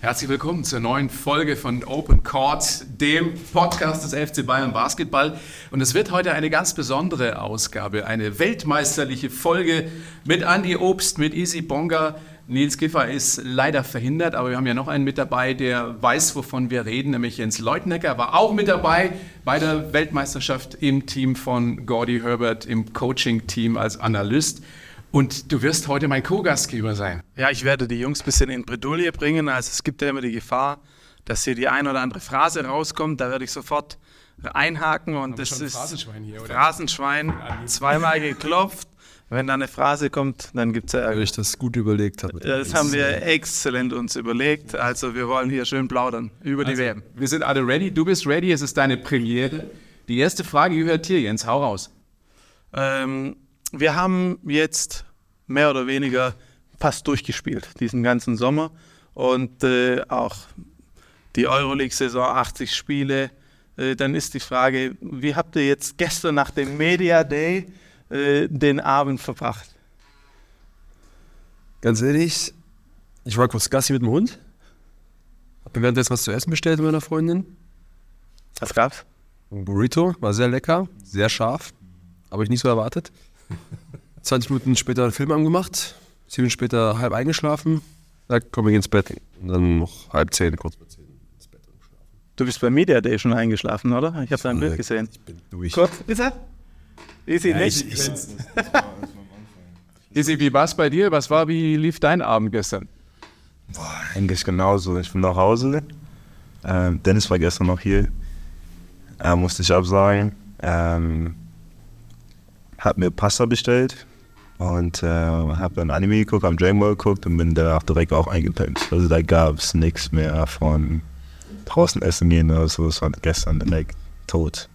Herzlich willkommen zur neuen Folge von Open Court, dem Podcast des FC Bayern Basketball. Und es wird heute eine ganz besondere Ausgabe, eine weltmeisterliche Folge mit Andy Obst, mit Easy Bonga. Nils Giffer ist leider verhindert, aber wir haben ja noch einen mit dabei, der weiß, wovon wir reden, nämlich Jens Leutnecker war auch mit dabei bei der Weltmeisterschaft im Team von Gordy Herbert, im Coaching-Team als Analyst. Und du wirst heute mein Co-Gastgeber sein. Ja, ich werde die Jungs ein bisschen in Bredouille bringen. Also es gibt ja immer die Gefahr, dass hier die ein oder andere Phrase rauskommt. Da werde ich sofort einhaken und das ist Phrasenschwein hier, oder? Phrasenschwein, zweimal geklopft. Wenn da eine Phrase kommt, dann gibt es ja Weil ich das gut überlegt habe. Das haben wir exzellent uns überlegt. Also wir wollen hier schön plaudern über die Also, WM. Wir sind alle ready. Du bist ready. Es ist deine Premiere. Die erste Frage gehört dir, Jens. Hau raus. Ähm, wir haben jetzt mehr oder weniger fast durchgespielt, diesen ganzen Sommer. Und äh, auch die Euroleague-Saison, 80 Spiele. Äh, dann ist die Frage, wie habt ihr jetzt gestern nach dem Media Day äh, den Abend verbracht? Ganz ehrlich, ich war kurz Gassi mit dem Hund. Hab mir währenddessen was zu essen bestellt mit meiner Freundin. Was gab's? Ein Burrito, war sehr lecker, sehr scharf. Habe ich nicht so erwartet. 20 Minuten später einen Film angemacht, 10 Minuten später halb eingeschlafen. Sagt, komm, wir gehen ins Bett. Und dann noch halb zehn, kurz vor zehn. Du bist beim Media Day schon eingeschlafen, oder? Ich habe dein Bild gesehen. Ich bin durch. Kurz, ist er? Easy nicht. ich, ich, Isi, wie war es bei dir? Was war, wie lief dein Abend gestern? Eigentlich genauso. Ich bin nach Hause. Ähm, Dennis war gestern noch hier. Äh, musste ich absagen. Ähm, hab mir Pasta bestellt und äh, hab dann Anime geguckt, hab Dragon Ball geguckt und bin danach direkt auch eingepennt. Also da gab es nichts mehr von draußen essen gehen oder so. Das war gestern direkt tot.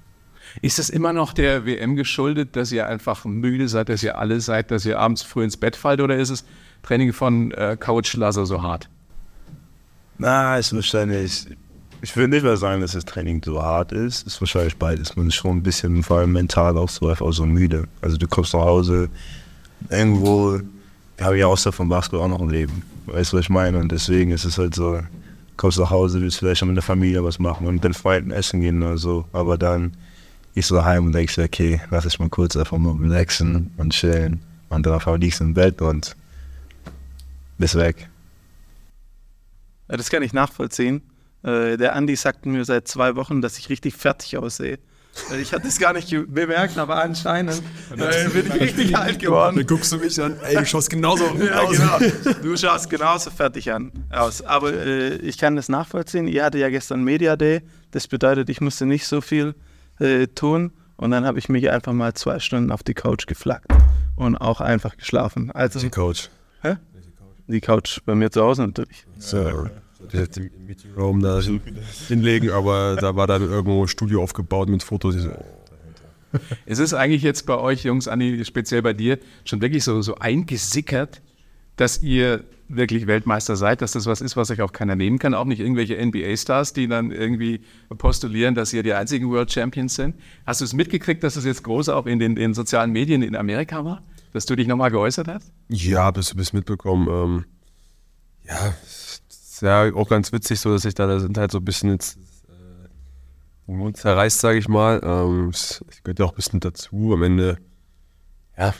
Ist es immer noch der WM geschuldet, dass ihr einfach müde seid, dass ihr alle seid, dass ihr abends früh ins Bett fallt oder ist es Training von äh, Coach Lasso so hart? Na, ist wahrscheinlich. Ich würde nicht mal sagen, dass das Training so hart ist. Ist wahrscheinlich beides. Man ist schon ein bisschen, vor allem mental auch so einfach so müde. Also du kommst nach Hause, irgendwo, haben ja außer vom Basketball auch noch ein Leben. Weißt du, was ich meine? Und deswegen ist es halt so, kommst nach Hause, willst vielleicht mit der Familie was machen und mit den Freunden essen gehen oder so. Aber dann gehst du heim und denkst, okay, lass ich mal kurz einfach mal relaxen und chillen. Und dann einfach liegst du im Bett und bist weg. Ja, das kann ich nachvollziehen. Äh, der Andi sagt mir seit zwei Wochen, dass ich richtig fertig aussehe. Äh, Ich hatte es gar nicht bemerkt, aber anscheinend äh, bin ich richtig alt geworden. dann guckst du mich an, ey, du schaust genauso Ja, genau. Du schaust genauso fertig an, aus. Aber äh, ich kann das nachvollziehen. Ihr hatte ja gestern Media Day. Das bedeutet, ich musste nicht so viel äh, tun. Und dann habe ich mich einfach mal zwei Stunden auf die Couch geflackt und auch einfach geschlafen. Also Coach. die Couch bei mir zu Hause natürlich. So. Ich hätte den Meeting Room da hinlegen, aber da war dann irgendwo ein Studio aufgebaut mit Fotos. So, Es ist eigentlich jetzt bei euch, Jungs, Andi, speziell bei dir, schon wirklich so, so eingesickert, dass ihr wirklich Weltmeister seid, dass das was ist, was euch auch keiner nehmen kann, auch nicht irgendwelche NBA-Stars, die dann irgendwie postulieren, dass ihr die einzigen World Champions sind. Hast du es mitgekriegt, dass es jetzt groß auch in den, den sozialen Medien in Amerika war? Dass du dich nochmal geäußert hast? Ja, bist du bist mitbekommen. Ähm, ja, ist ja auch ganz witzig, so dass ich da, da sind halt so ein bisschen jetzt äh, den Mund zerreißt, sage ich mal. Ähm, es gehört ja auch ein bisschen dazu. Am Ende, ja,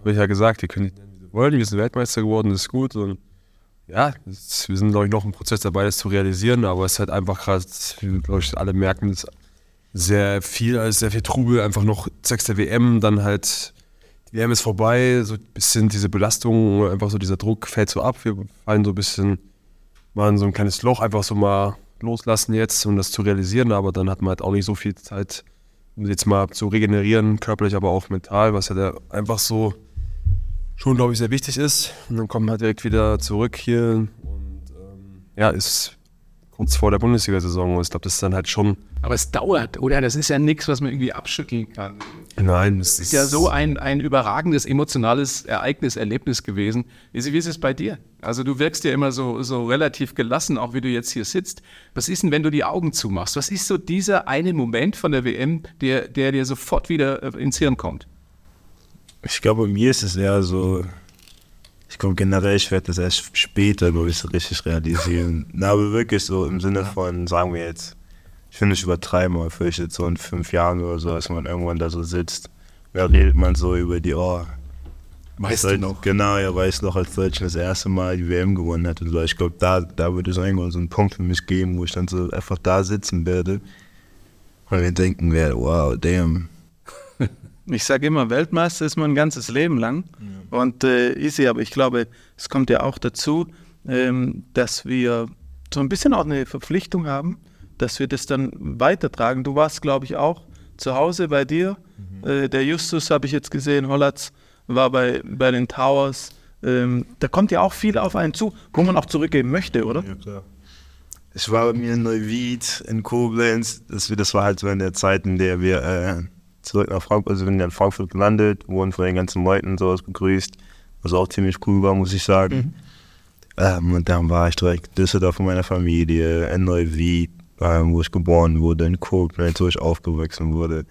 habe ich, ja gesagt, wie sie wollen. Wir sind Weltmeister geworden, das ist gut. Und ja, das, wir sind, glaube ich, noch im Prozess dabei, das zu realisieren. Aber es ist halt einfach gerade, glaube ich, alle merken, es sehr viel, also sehr viel Trubel, einfach noch zwecks der WM, dann halt die WM ist vorbei, so ein bisschen diese Belastung, einfach so dieser Druck fällt so ab. Wir fallen so ein bisschen mal in so ein kleines Loch, einfach so mal loslassen jetzt, um das zu realisieren. Aber dann hat man halt auch nicht so viel Zeit, um jetzt mal zu regenerieren, körperlich, aber auch mental, was ja da einfach so schon, glaube ich, sehr wichtig ist. Und dann kommt man halt direkt wieder zurück hier und ähm, ja, ist kurz vor der Bundesliga-Saison. Und ich glaube, das ist dann halt schon. Aber es dauert, oder? Das ist ja nichts, was man irgendwie abschütteln kann. Nein, es ist ja so ein, ein überragendes emotionales Ereignis, Erlebnis gewesen. Wie ist, ist es bei dir? Also du wirkst ja immer so, so relativ gelassen, auch wie du jetzt hier sitzt. Was ist denn, wenn du die Augen zumachst? Was ist so dieser eine Moment von der WM, der, der dir sofort wieder äh, ins Hirn kommt? Ich glaube, bei mir ist es eher so, Ich glaube generell, ich werde das erst später, glaube ich, so richtig realisieren. Na, aber wirklich so im Sinne von, sagen wir jetzt, ich finde, ich übertreibe mal, vielleicht jetzt so in fünf Jahren oder so, dass man irgendwann da so sitzt. Da redet man so über die, oh, Weißt du noch? Genau, ja, weiß noch, als Deutschland das erste Mal die WM gewonnen hat und so. Ich glaube, da, da würde es irgendwann so einen Punkt für mich geben, wo ich dann so einfach da sitzen werde und mir denken werde, wow, damn. Ich sage immer, Weltmeister ist man ein ganzes Leben lang. Und äh, easy, aber ich glaube, es kommt ja auch dazu, ähm, dass wir so ein bisschen auch eine Verpflichtung haben, dass wir das dann weitertragen. Du warst, glaube ich, auch zu Hause bei dir. Äh, der Justus habe ich jetzt gesehen, Hollatz war bei, bei den Towers. Ähm, da kommt ja auch viel auf einen zu, wo man auch zurückgeben möchte, oder? Ja, klar. Ich war bei mir in Neuwied, in Koblenz. Das, das war halt so in der Zeit, in der wir äh, zurück nach Frankfurt, also wir sind ja in Frankfurt gelandet, wurden von den ganzen Leuten und sowas begrüßt, was auch ziemlich cool war, muss ich sagen. Ähm, und dann war ich direkt Düsseldorf von meiner Familie, in Neuwied, ähm, wo ich geboren wurde, in Koblenz, wo ich aufgewachsen wurde.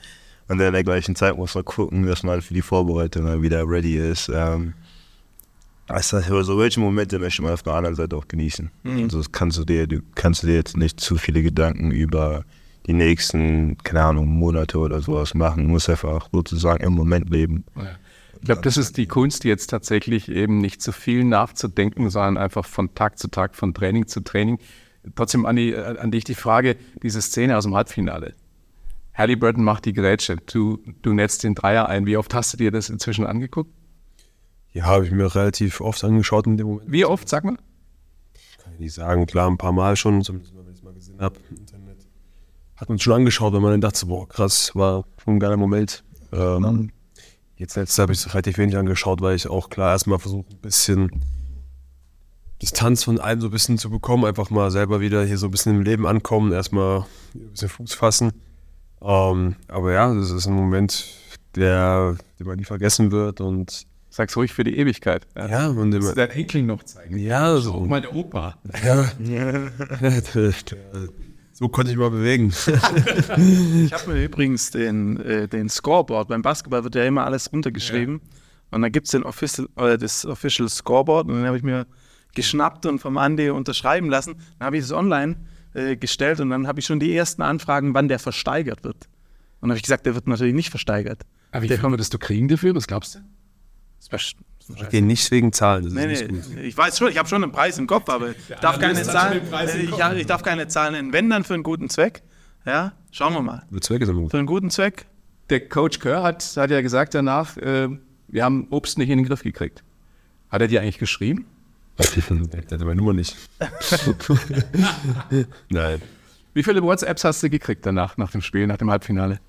Und in der gleichen Zeit muss man gucken, dass man für die Vorbereitung wieder ready ist. Ähm, also so welche Momente möchte man auf der anderen Seite auch genießen. Also das kannst du dir, du kannst du dir jetzt nicht zu viele Gedanken über die nächsten, keine Ahnung, Monate oder sowas machen. Du musst einfach sozusagen im Moment leben. Ich glaube, das ist die Kunst, jetzt tatsächlich eben nicht zu viel nachzudenken, sondern einfach von Tag zu Tag, von Training zu Training. Trotzdem, Andi, äh, an dich die Frage, diese Szene aus dem Halbfinale. Halliburton macht die Grätsche, du, du netzt den Dreier ein. Wie oft hast du dir das inzwischen angeguckt? Ja, habe ich mir relativ oft angeschaut in dem Moment. Wie oft, sag mal? Kann ich nicht sagen, klar, ein paar Mal schon, zumindest mal, wenn ich es mal gesehen habe. Hat man schon angeschaut, weil man dann dachte, boah, krass, war schon ein geiler Moment. Ähm, jetzt letztes habe ich es relativ wenig angeschaut, weil ich auch klar erstmal versuche, ein bisschen Distanz von allem so ein bisschen zu bekommen, einfach mal selber wieder hier so ein bisschen im Leben ankommen, erstmal ein bisschen Fuß fassen. Ähm, aber ja, das ist ein Moment, der, den man nie vergessen wird und Sag's ruhig für die Ewigkeit. ja, und den Das man, dein Enkel noch zeigen. ja, so, meine Opa. ja, so konnte ich mal bewegen. Ich habe mir übrigens den, äh, den Scoreboard, beim Basketball wird ja immer alles runtergeschrieben. Und dann gibt es den Official, äh, das Official Scoreboard und den habe ich mir geschnappt und vom Andi unterschreiben lassen. Dann habe ich es online äh, gestellt und dann habe ich schon die ersten Anfragen, wann der versteigert wird. Und dann habe ich gesagt, der wird natürlich nicht versteigert. Aber wie Der viel würdest du kriegen dafür? Was glaubst du? Das war- Okay, nicht wegen Zahlen, das ist Nee, nicht nee, gut. ich weiß schon, ich habe schon einen Preis im Kopf, aber ich darf keine Zahlen, ich, ich darf keine Zahlen nennen. Wenn dann für einen guten Zweck. Ja, schauen wir mal. Der Zweck ist immer gut. Für einen guten Zweck. Der Coach Kerr hat, hat ja gesagt danach, äh, wir haben Obst nicht in den Griff gekriegt. Hat er dir eigentlich geschrieben? Meine Nummer nicht. Nein. Wie viele WhatsApps hast du gekriegt danach, nach dem Spiel, nach dem Halbfinale?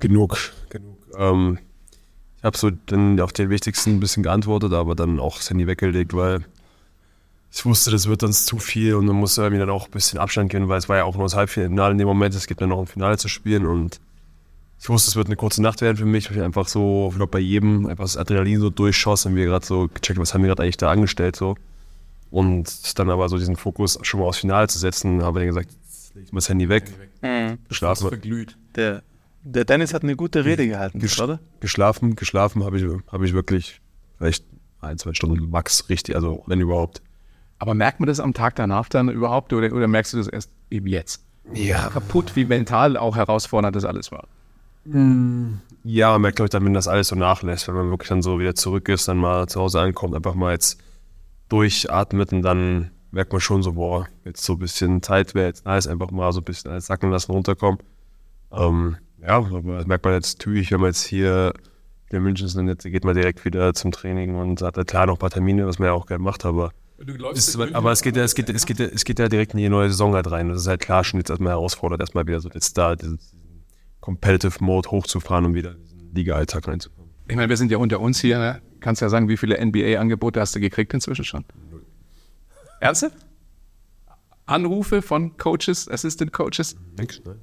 Genug. Genug. Ähm, ich habe so dann auf den wichtigsten ein bisschen geantwortet, aber dann auch das Handy weggelegt, weil ich wusste, das wird dann zu viel und dann musste mir dann auch ein bisschen Abstand gehen, weil es war ja auch nur das Halbfinale in dem Moment. Es gibt dann noch ein Finale zu spielen und ich wusste, es wird eine kurze Nacht werden für mich, weil ich einfach so, ich glaube bei jedem einfach das Adrenalin so durchschoss und wir gerade so gecheckt, was haben wir gerade eigentlich da angestellt so. Und dann aber so diesen Fokus schon mal aufs Finale zu setzen, habe ich dann gesagt, jetzt leg ich mal das Handy weg, schlafen, verglüht. Der, der Dennis hat eine gute Rede gehalten, Gesch- oder? geschlafen, geschlafen habe ich, habe ich wirklich vielleicht ein, zwei Stunden max richtig, also wenn überhaupt. Aber merkt man das am Tag danach dann überhaupt oder, oder merkst du das erst eben jetzt? Ja. Kaputt, wie mental auch herausfordernd das alles war. Ja, man merkt, glaube ich, dann, wenn das alles so nachlässt, wenn man wirklich dann so wieder zurück ist, dann mal zu Hause ankommt, einfach mal jetzt durchatmet und dann merkt man schon so, boah, jetzt so ein bisschen Zeit wäre jetzt nice, einfach mal so ein bisschen alles sacken lassen, runterkommen. Ähm, ja, das merkt man jetzt natürlich, wenn man jetzt hier in München ist, dann jetzt geht man direkt wieder zum Training und hat da klar noch ein paar Termine, was man ja auch gerne macht, aber ist, aber es geht ja, es geht, es geht, ja- es geht ja direkt in die neue Saison halt rein. Das ist halt klar schon jetzt erstmal herausfordernd, erstmal wieder so jetzt da diesen Competitive Mode hochzufahren und wieder in diesen Liga-Alltag reinzukommen. Ich meine, wir sind ja unter uns hier. Ne? Kannst ja sagen, wie viele NBA-Angebote hast du gekriegt inzwischen schon? Ernsthaft? Anrufe von Coaches, Assistant Coaches? Nix, ne?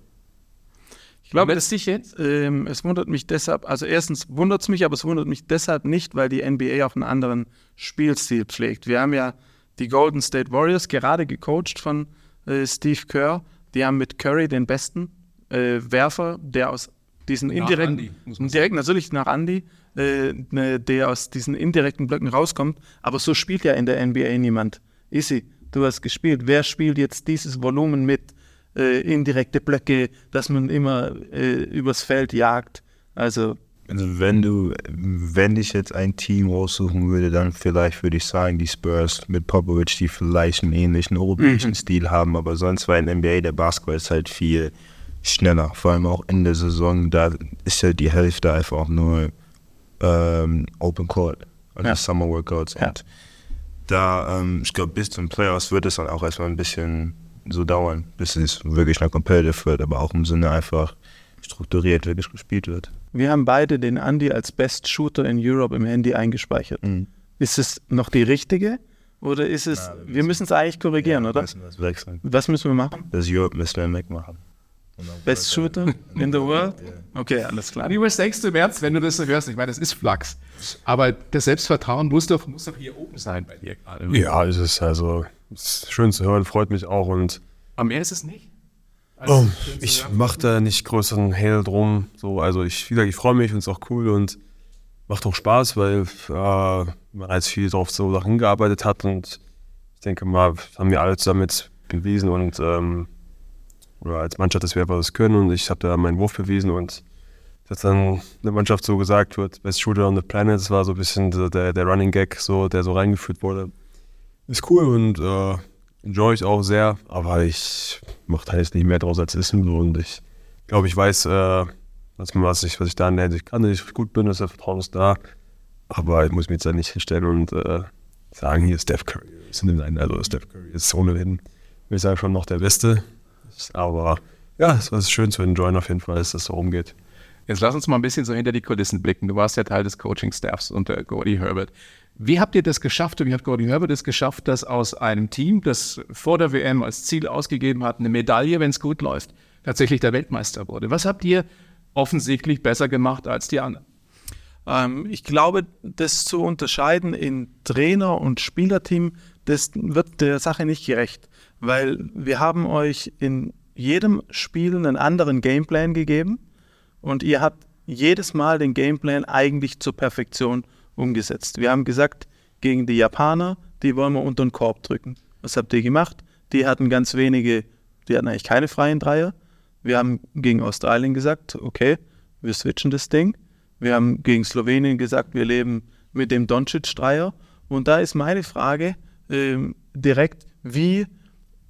Ich glaube, dich jetzt? Ähm, es wundert mich deshalb, also erstens wundert es mich, aber es wundert mich deshalb nicht, weil die NBA auch einen anderen Spielstil pflegt. Wir haben ja die Golden State Warriors gerade gecoacht von äh, Steve Kerr. Die haben mit Curry den besten äh, Werfer, der aus diesen indirekten, direkt natürlich nach Andy, äh, ne, der aus diesen indirekten Blöcken rauskommt. Aber so spielt ja in der NBA niemand. Easy, du hast gespielt. Wer spielt jetzt dieses Volumen mit? Äh, indirekte Blöcke, dass man immer äh, übers Feld jagt. Also Also wenn du, wenn ich jetzt ein Team raussuchen würde, dann vielleicht würde ich sagen, die Spurs mit Popovich, die vielleicht einen ähnlichen europäischen Stil haben, aber sonst war in der NBA der Basketball ist halt viel schneller, vor allem auch in der Saison, da ist ja die Hälfte einfach nur ähm, Open Court, also Ja. Summer Workouts Ja. und da, ähm, ich glaube, bis zum Playoffs wird es dann auch erstmal ein bisschen so dauern, bis es wirklich nach Competitive wird, aber auch im Sinne einfach strukturiert wirklich gespielt wird. wir haben beide den Andy als Best Shooter in Europe im Handy eingespeichert. Ist es noch die richtige? Oder ist es, Ja, wir müssen es eigentlich korrigieren, oder? Müssen das wechseln. Was müssen wir machen? Das Europe müssen wir wegmachen. Best Shooter in the world? Okay, alles klar. Denkst du im Ernst, wenn du das so hörst? Ich meine, das ist Flachs. Aber das Selbstvertrauen muss doch, muss doch hier oben sein bei dir gerade. Ja, es ist also es ist schön zu hören, freut mich auch und Aber mehr ist es nicht. Also, Oh, ich mache da nicht größeren Hehl drum. So, also ich, wie gesagt, ich freue mich und es ist auch cool und macht auch Spaß, weil äh, man als viel darauf so Sachen hingearbeitet hat und ich denke mal, haben wir alle zusammen jetzt bewiesen und ähm, oder als Mannschaft, dass wir einfach das können. Und ich habe da meinen Wurf bewiesen und dass dann eine Mannschaft so gesagt wird, Best Shooter on the Planet, das war so ein bisschen der, der Running Gag, so, der so reingeführt wurde. Ist cool und äh, enjoy ich auch sehr, aber ich mache da jetzt nicht mehr draus als ist und ich glaube, ich weiß, äh, was, ich, was ich da in der Hinsicht kann, dass ich gut bin, dass der Vertrauen ist da, aber ich muss mich jetzt da nicht hinstellen und äh, sagen, hier Steph Curry. Ist in den also Steph Curry ist ohnehin, will ich sagen, schon noch der Beste, aber ja, es war schön zu enjoyen auf jeden Fall, dass das so rumgeht. Jetzt lass uns mal ein bisschen so hinter die Kulissen blicken. Du warst ja Teil des Coaching-Staffs unter Gordy Herbert. Wie habt ihr das geschafft und wie hat Gordy Herbert es geschafft, dass aus einem Team, das vor der WM als Ziel ausgegeben hat, eine Medaille, wenn es gut läuft, tatsächlich der Weltmeister wurde? Was habt ihr offensichtlich besser gemacht als die anderen? Ähm, ich glaube, das zu unterscheiden in Trainer und Spielerteam, das wird der Sache nicht gerecht, weil wir haben euch in jedem Spiel einen anderen Gameplan gegeben und ihr habt jedes Mal den Gameplan eigentlich zur Perfektion umgesetzt. Wir haben gesagt, gegen die Japaner, die wollen wir unter den Korb drücken. Was habt ihr gemacht? Die hatten ganz wenige, die hatten eigentlich keine freien Dreier. Wir haben gegen Australien gesagt, okay, wir switchen das Ding. Wir haben gegen Slowenien gesagt, wir leben mit dem Doncic-Dreier. Und da ist meine Frage ähm, direkt, wie,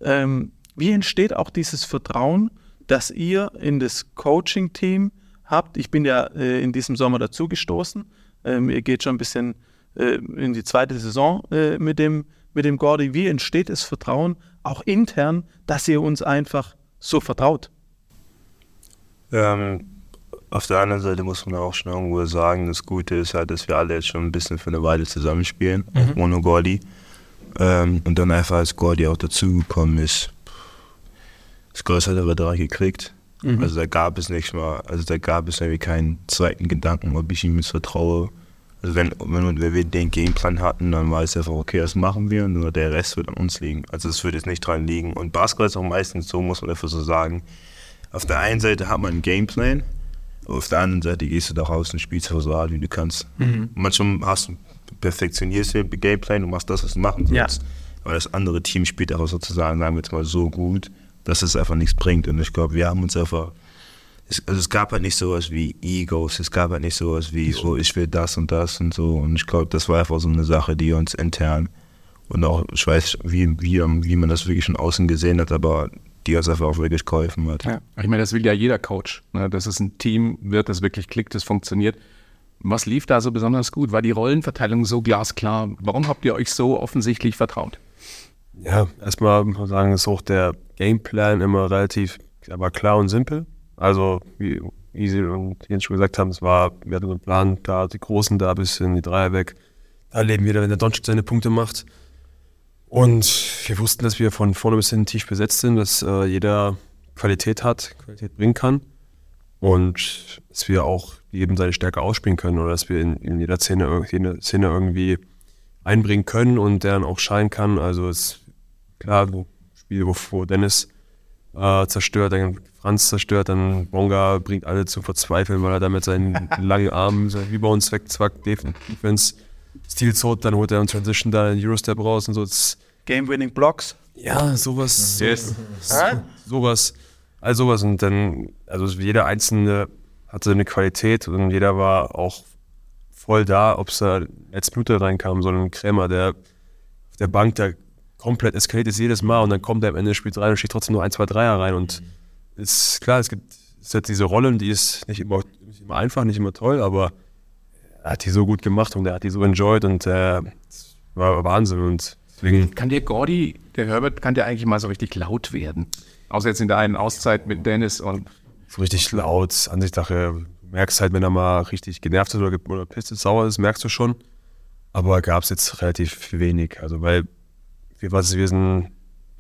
ähm, wie entsteht auch dieses Vertrauen, das ihr in das Coaching-Team habt? Ich bin ja äh, in diesem Sommer dazugestoßen. Ähm, ihr geht schon ein bisschen äh, in die zweite Saison äh, mit, dem, mit dem Gordy. Wie entsteht das Vertrauen auch intern, dass ihr uns einfach so vertraut? Ähm, auf der anderen Seite muss man auch schon irgendwo sagen, das Gute ist halt, dass wir alle jetzt schon ein bisschen für eine Weile zusammenspielen, auch ohne Gordy. Ähm, und dann einfach als Gordy auch dazugekommen ist, das Größte hat er drei gekriegt. Also da gab es nicht mal, also da gab es irgendwie keinen zweiten Gedanken, ob ich ihm jetzt vertraue. Also wenn, wenn, wenn wir den Gameplan hatten, dann war es einfach, okay, das machen wir und nur der Rest wird an uns liegen. Also es wird jetzt nicht dran liegen. Und Basketball ist auch meistens so, muss man dafür so sagen, auf der einen Seite hat man einen Gameplan, aber auf der anderen Seite gehst du da raus und spielst so hart, wie du kannst. Manchmal hast du perfektionierst den Gameplan und machst das, was du machen Ja. sollst. Aber das andere Team spielt auch sozusagen, sagen wir jetzt mal, so gut, dass es einfach nichts bringt. Und ich glaube, wir haben uns einfach. Es, also es gab halt nicht sowas wie Egos, es gab halt nicht sowas wie, oh, ich will das und das und so. Und ich glaube, das war einfach so eine Sache, die uns intern und auch, ich weiß, wie, wie, wie man das wirklich von außen gesehen hat, aber die uns einfach auch wirklich geholfen hat. Ja. Ich meine, das will ja jeder Coach, ne? dass es ein Team wird, das wirklich klickt, das funktioniert. Was lief da so besonders gut? War die Rollenverteilung so glasklar? Warum habt ihr euch so offensichtlich vertraut? Ja, erstmal muss man sagen, ist auch der Gameplan immer relativ aber klar und simpel. Also, wie Easy und Jens schon gesagt haben, es war, wir hatten einen Plan, da die Großen da bis in die Dreier weg. Da leben wir, wenn der Doncic seine Punkte macht. Und wir wussten, dass wir von vorne bis hinten tief besetzt sind, dass äh, jeder Qualität hat, Qualität bringen kann. Und dass wir auch jedem seine Stärke ausspielen können oder dass wir in, in jeder Szene, jede Szene irgendwie einbringen können und der dann auch scheinen kann. Also es klar, so ein Spiel, wo, wo Dennis äh, zerstört, dann Franz zerstört, dann Bonga bringt alle zum Verzweifeln, weil er da mit seinen langen Armen wie bei uns wegzwackt, Defense, Steals holt, dann holt er in Transition da den Eurostep raus und so. Game-Winning Blocks. ja, sowas. Yes. So, sowas. All sowas. Und dann, also jeder Einzelne hatte eine Qualität und jeder war auch voll da, ob es da letzte Minute reinkam, so ein Krämer, der auf der Bank da komplett eskaliert ist jedes Mal und dann kommt er am Ende des Spiels rein und steht trotzdem nur ein, zwei Dreier rein. Und ist klar, es gibt es hat diese Rollen, die ist nicht immer, nicht immer einfach, nicht immer toll, aber er hat die so gut gemacht und er hat die so enjoyed und äh, es war Wahnsinn. Und deswegen Kann der Gordy, der Herbert, kann der eigentlich mal so richtig laut werden? Außer jetzt in der einen Auszeit mit Dennis und so richtig laut, Ansichtssache. Du merkst halt, wenn er mal richtig genervt ist oder, oder pisst ist, sauer ist, merkst du schon. Aber gab es jetzt relativ wenig. Also, weil wir, was, wir sind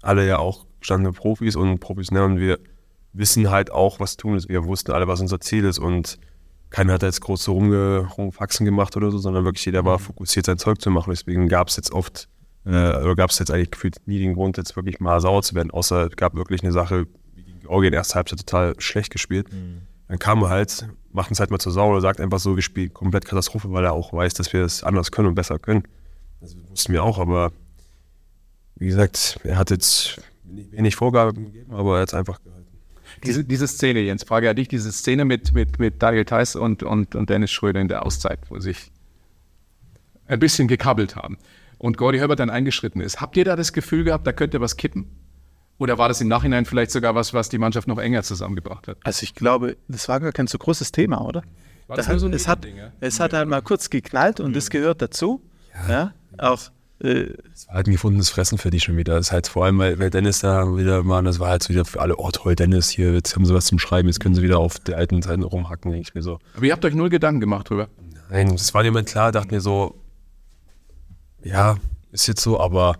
alle ja auch gestandene Profis und professionell und wir wissen halt auch, was tun ist. Wir wussten alle, was unser Ziel ist und keiner hat da jetzt groß so rumge, rumfaxen gemacht oder so, sondern wirklich jeder war fokussiert, sein Zeug zu machen. Deswegen gab es jetzt oft, äh, oder gab es jetzt eigentlich gefühlt nie den Grund, jetzt wirklich mal sauer zu werden, außer es gab wirklich eine Sache, wie gegen Georgien erste Halbzeit total schlecht gespielt. Dann kam er halt, macht uns halt mal zur Sau oder sagt einfach so, wir spielen komplett Katastrophe, weil er auch weiß, dass wir es anders können und besser können. Das wussten wir auch, aber wie gesagt, er hat jetzt wenig Vorgaben gegeben, aber er hat es einfach gehalten. diese, diese Szene, Jens, Frage an dich, diese Szene mit, mit, mit Daniel Theiss und, und, und Dennis Schröder in der Auszeit, wo sie sich ein bisschen gekabbelt haben und Gordy Herbert dann eingeschritten ist. Habt ihr da das Gefühl gehabt, da könnte was kippen? Oder war das im Nachhinein vielleicht sogar was, was die Mannschaft noch enger zusammengebracht hat? Also ich glaube, das war gar kein so großes Thema, oder? War Da das nur so ein es hat, ja? es hat halt mal kurz geknallt und das gehört dazu. Ja. Auch äh, Es war halt ein gefundenes Fressen für die schon wieder. Das ist halt vor allem, weil, weil Dennis da wieder war, das war halt so wieder für alle, oh toll, Dennis hier, jetzt haben sie was zum Schreiben, jetzt können sie wieder auf die alten Zeiten rumhacken, denke ich mir so. Aber ihr habt euch null Gedanken gemacht drüber. Nein, das war jemand klar, dachte mir so, ja, ist jetzt so, aber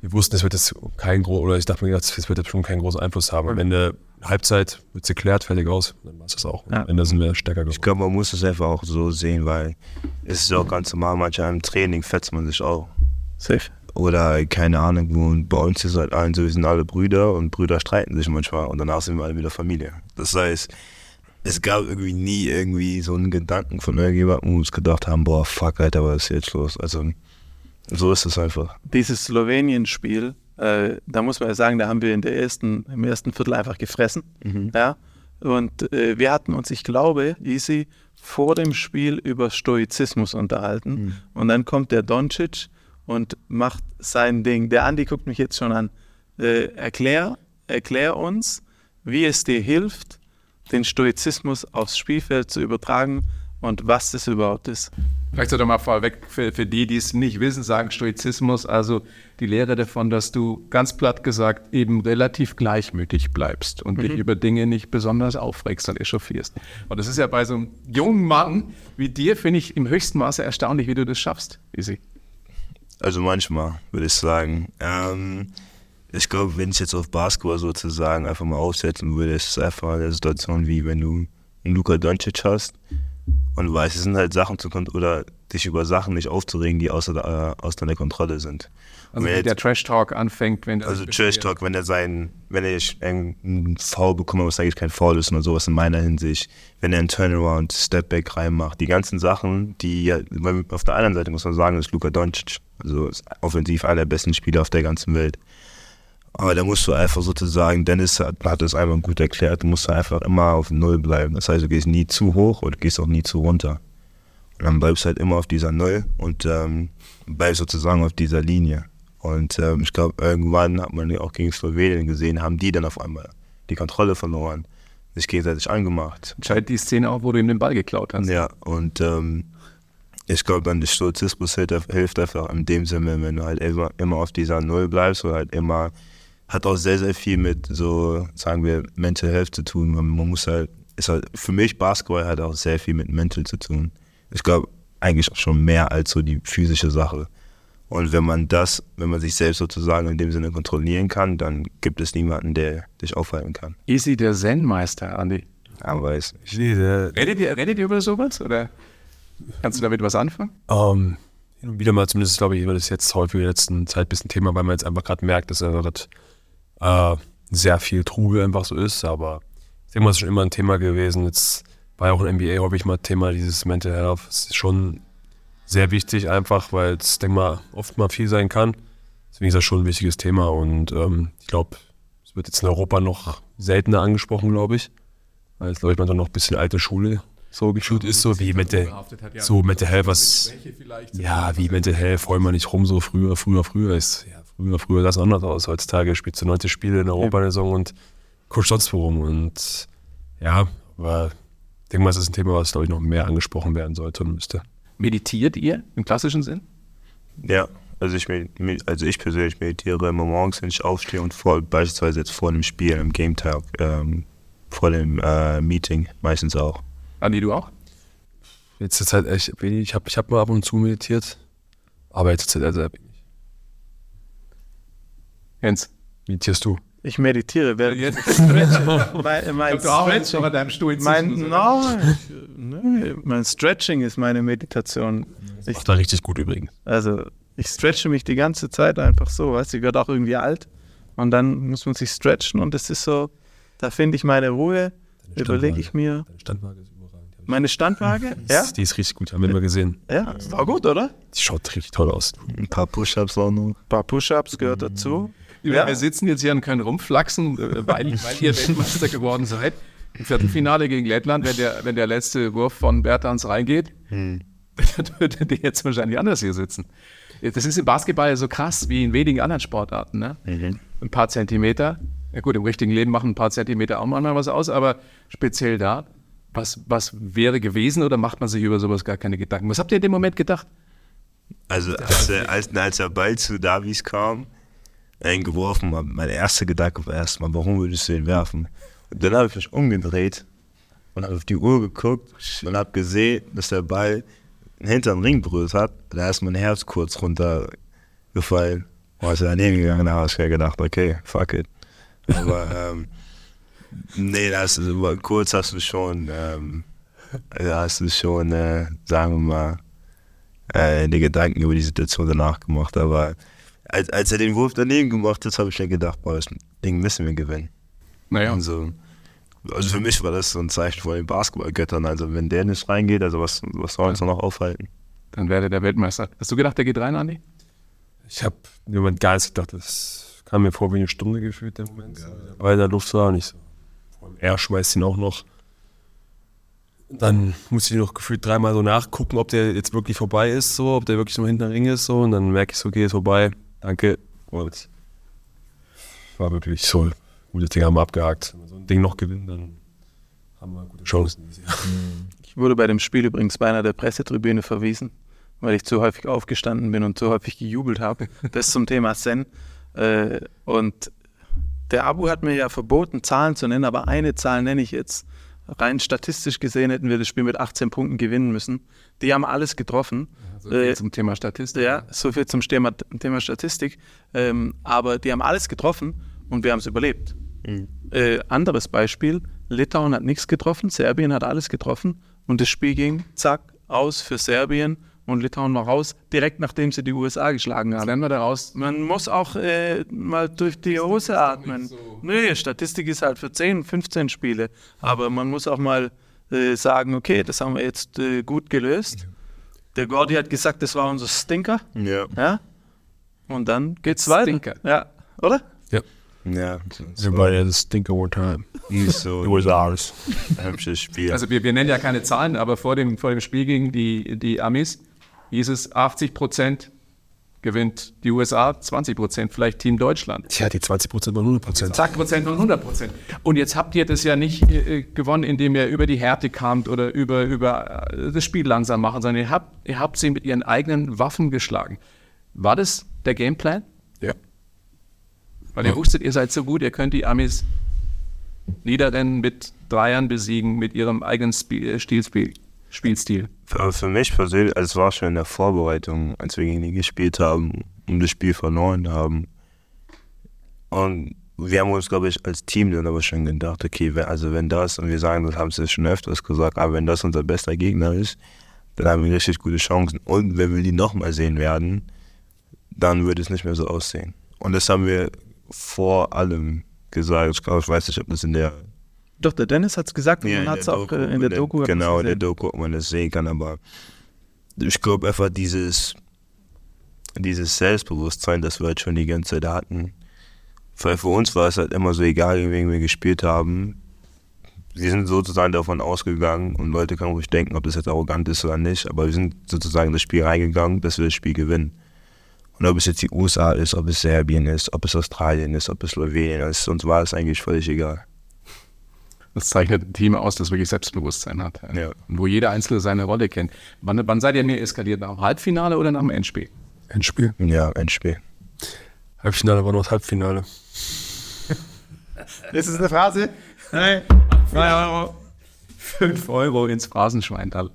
wir wussten, es wird jetzt kein groß, oder ich dachte mir, es wird jetzt schon keinen großen Einfluss haben. Am Ende Halbzeit wird es geklärt, fertig aus, dann war es das auch. Und Ja. Am Ende sind wir stärker Ich geworden. glaube, man muss es einfach auch so sehen, weil es ist auch ganz normal, manchmal im Training fetzt man sich auch. safe. Oder keine Ahnung, wo- und bei uns ist halt allen so, wir sind alle Brüder und Brüder streiten sich manchmal und danach sind wir alle wieder Familie. Das heißt, es gab irgendwie nie irgendwie so einen Gedanken von irgendjemandem, wo wir uns gedacht haben, boah, fuck, Alter, was ist jetzt los? Also, so ist es einfach. Dieses Slowenien-Spiel, äh, da muss man ja sagen, da haben wir in der ersten, im ersten Viertel einfach gefressen. Ja? Und äh, wir hatten uns, ich glaube, Easy vor dem Spiel über Stoizismus unterhalten. Und dann kommt der Doncic und macht sein Ding. Der Andi guckt mich jetzt schon an. Äh, erklär, erklär uns, wie es dir hilft, den Stoizismus aufs Spielfeld zu übertragen und was das überhaupt ist. Vielleicht sollte man vorweg für, für die, die es nicht wissen, sagen Stoizismus, also die Lehre davon, dass du ganz platt gesagt eben relativ gleichmütig bleibst und dich über Dinge nicht besonders aufregst und echauffierst. Und das ist ja bei so einem jungen Mann wie dir, finde ich, im höchsten Maße erstaunlich, wie du das schaffst, Easy. Also manchmal, würde ich sagen. Ähm, ich glaube, wenn ich jetzt auf Basketball sozusagen einfach mal aufsetzen würde, ist es einfach eine Situation wie wenn du einen Luka Doncic hast und du weißt, es sind halt Sachen zu oder dich über Sachen nicht aufzuregen, die außer, äh, außer deiner Kontrolle sind. Also Wenn wenn jetzt- der Trash-Talk anfängt, wenn der Also Trash. Talk, wenn er sein, wenn er einen Foul bekommt, was eigentlich kein Foul ist oder sowas in meiner Hinsicht, wenn er einen Turnaround, Stepback reinmacht, die ganzen Sachen, die auf der anderen Seite muss man sagen, ist Luka Doncic, also ist offensiv einer der besten Spieler auf der ganzen Welt. Aber da musst du einfach sozusagen, Dennis hat, hat es einmal gut erklärt, du musst einfach immer auf Null bleiben. Das heißt, du gehst nie zu hoch du gehst auch nie zu runter. Und dann bleibst du halt immer auf dieser Null und ähm, bleibst sozusagen auf dieser Linie. Und ähm, ich glaube, irgendwann hat man auch gegen Slowenien gesehen, haben die dann auf einmal die Kontrolle verloren, sich gegenseitig angemacht. Entscheidet die Szene auch, wo du ihm den Ball geklaut hast. Ja, und ähm, ich glaube, dann der Stoizismus hilft, hilft einfach in dem Sinne, wenn du halt immer, immer auf dieser Null bleibst oder halt immer, hat auch sehr, sehr viel mit so, sagen wir, Mental Health zu tun. Man, man muss halt, ist halt, für mich Basketball hat auch sehr viel mit Mental zu tun. Ich glaube, eigentlich auch schon mehr als so die physische Sache. Und wenn man das, wenn man sich selbst sozusagen in dem Sinne kontrollieren kann, dann gibt es niemanden, der dich aufhalten kann. Easy der Zen-Meister, Andi. Aber es, Nee, der, Redet ihr, redet ihr über sowas oder kannst du damit was anfangen? Ähm, hin und wieder mal, zumindest glaube ich, wird es jetzt häufig in der letzten Zeit ein bisschen Thema, weil man jetzt einfach gerade merkt, dass er gerade äh, sehr viel Trubel einfach so ist. Aber ich denke mal, es ist schon immer ein Thema gewesen. Jetzt war ja auch in NBA häufig mal Thema, dieses Mental Health. Es ist schon sehr wichtig einfach, weil es, denke mal, oft mal viel sein kann. Deswegen ist das schon ein wichtiges Thema und ähm, ich glaube, es wird jetzt in Europa noch seltener angesprochen, glaube ich. Weil es, glaube ich, man dann noch ein bisschen alte Schule so geschult ist, so wie mit der, so Mental Health, was, ja, wie Mental Health, freuen wir nicht rum, so früher, früher, früher ist, ja, früher, früher sah es anders aus. Heutzutage spielst du 90 Spiele in Europa eine Saison und guckst sonst worum und ja, aber ich denke mal, es ist ein Thema, was, glaube ich, noch mehr angesprochen werden sollte und müsste. Meditiert ihr im klassischen Sinn? Ja, also ich, also ich persönlich meditiere immer morgens, wenn ich aufstehe und vor, beispielsweise jetzt vor dem Spiel, im Game Tag, ähm, vor dem äh, Meeting meistens auch. Andi, du auch? Jetzt ist halt echt wenig. Ich habe ich hab mal ab und zu meditiert, aber jetzt ist halt sehr wenig. Jens? Meditierst du? Ich meditiere, während Jetzt. mein, mein, Du arbeitest noch an deinem Stuhl. mein, no, ich, nö, mein Stretching ist meine Meditation. Ich, Macht da richtig gut übrigens. also ich stretche mich die ganze Zeit einfach so, weißt du, ich werde auch irgendwie alt und dann muss man sich stretchen und das ist so, da finde ich meine Ruhe, überlege ich mir. Deine Standwaage ist überragend. Ich- Meine Standwaage, Die ja, ist- Die ist richtig gut, haben wir immer gesehen. ja, war gut, oder? Die schaut richtig toll aus. Ein paar Push-Ups auch noch. Ein paar Push-Ups gehört dazu. Wir wir sitzen jetzt hier und können rumflachsen, äh, weil, weil ihr Weltmeister geworden seid. Im Viertelfinale gegen Lettland, wenn der, wenn der letzte Wurf von Bertans reingeht, dann würdet ihr jetzt wahrscheinlich anders hier sitzen. Das ist im Basketball so krass wie in wenigen anderen Sportarten. Ne? Ein paar Zentimeter. Ja gut, im richtigen Leben machen ein paar Zentimeter auch manchmal was aus, aber speziell da, was, was wäre gewesen oder macht man sich über sowas gar keine Gedanken? Was habt ihr in dem Moment gedacht? Also als, der- als, als der Ball zu Davies kam, ihn geworfen mein erster Gedanke war erstmal, warum würdest du ihn werfen? Und dann habe ich mich umgedreht und habe auf die Uhr geguckt und habe gesehen, dass der Ball hinter den Ring berührt hat. Da ist mein Herz kurz runtergefallen. Und als er daneben gegangen habe ich mir gedacht, okay, fuck it. Aber ähm, nee, das kurz hast du schon, ähm, da hast du schon, äh, sagen wir mal, äh, die Gedanken über die Situation danach gemacht. Aber als, als er den Wurf daneben gemacht hat, habe ich mir gedacht, boah, das Ding müssen wir gewinnen. Naja, Also, also für mich war das so ein Zeichen von den Basketballgöttern. Also wenn der nicht reingeht, also was, was soll uns noch aufhalten? dann wäre der Weltmeister. Hast du gedacht, der geht rein, Andi? Ich habe Moment gar nichts gedacht. Das kam mir vor wie eine Stunde gefühlt, der Moment. Weil in der Luft war und ich so. Er schmeißt ihn auch noch. Dann musste ich noch gefühlt dreimal so nachgucken, ob der jetzt wirklich vorbei ist, so, ob der wirklich hinten am Ring ist, so. Und dann merke ich so, okay, ist vorbei. Danke. Und war wirklich so. Gutes Ding haben wir abgehakt. Wenn wir so ein Ding noch gewinnen, dann haben wir gute Chancen. dieses Jahr. Ich wurde bei dem Spiel übrigens beinahe der Pressetribüne verwiesen, weil ich zu häufig aufgestanden bin und zu häufig gejubelt habe. Das zum Thema Zen. Äh, und der Abu hat mir ja verboten, Zahlen zu nennen, aber eine Zahl nenne ich jetzt. Rein statistisch gesehen hätten wir das Spiel mit 18 Punkten gewinnen müssen. Die haben alles getroffen. Also Äh, zum Thema Statistik. Ja, so viel zum Thema, Thema Statistik. Ähm, aber die haben alles getroffen und wir haben es überlebt. Äh, anderes Beispiel: Litauen hat nichts getroffen, Serbien hat alles getroffen und das Spiel ging zack aus für Serbien und Litauen war raus, direkt nachdem sie die USA geschlagen Was haben. lernen wir daraus? Man muss auch äh, mal durch die Hose atmen. Nee, Statistik ist halt für 10, 15 Spiele. Aber man muss auch mal äh, sagen, okay, das haben wir jetzt äh, gut gelöst. Der Gordy hat gesagt, das war unser Stinker. Ja. Ja. Und dann geht's weiter. Stinker. Ja, oder? Ja, Everybody has a stinker one time. so It was ours. ein hübsches Spiel. Also wir, wir nennen ja keine Zahlen, aber vor dem, vor dem Spiel gegen die, die Amis hieß es 80 Prozent gewinnt die USA, 20 Prozent vielleicht Team Deutschland. Tja, die 20% waren 100%. Zack, Prozent und 100 Prozent. Und jetzt habt ihr das ja nicht äh, gewonnen, indem ihr über die Härte kamt oder über, über äh, das Spiel langsam machen, sondern ihr habt, ihr habt sie mit ihren eigenen Waffen geschlagen. War das der Gameplan? Ja. Weil ihr wusstet, ihr seid so gut, ihr könnt die Amis niederrennen, mit Dreiern besiegen, mit ihrem eigenen Spiel, äh, Stilspiel, Spielstil. Für, für mich persönlich, also es war schon in der Vorbereitung, als wir gegen die gespielt haben und das Spiel verloren haben. Und wir haben uns, glaube ich, als Team dann aber schon gedacht, okay, wenn, also wenn das, und wir sagen, das haben sie schon öfters gesagt, aber wenn das unser bester Gegner ist, dann haben wir richtig gute Chancen. Und wenn wir die nochmal sehen werden, dann wird es nicht mehr so aussehen. Und das haben wir vor allem gesagt. Ich glaube, ich weiß nicht, ob das in der Doch, der Dennis hat es gesagt und Ja, man hat es auch äh, in der Doku man's Genau, in der. Doku, ob man das sehen kann, aber ich glaube einfach dieses, dieses Selbstbewusstsein, das wir halt schon die ganze Zeit hatten. Weil für uns war es halt immer so egal, gegen wen wir gespielt haben. Wir sind sozusagen davon ausgegangen und Leute können ruhig denken, ob das jetzt arrogant ist oder nicht, aber wir sind sozusagen in das Spiel reingegangen, dass wir das Spiel gewinnen. Und ob es jetzt die USA ist, ob es Serbien ist, ob es Australien ist, ob es Slowenien ist, uns war es eigentlich völlig egal. Das zeichnet ein Team aus, das wirklich Selbstbewusstsein hat. Ja. Und wo jeder Einzelne seine Rolle kennt. Wann, wann seid ihr mehr eskaliert? Nach dem Halbfinale oder nach dem Endspiel? Endspiel. Ja, Endspiel. Halbfinale war noch das Halbfinale. Das ist eine Phrase. Nein. Euro. 5 Euro ins Phrasenschweintal.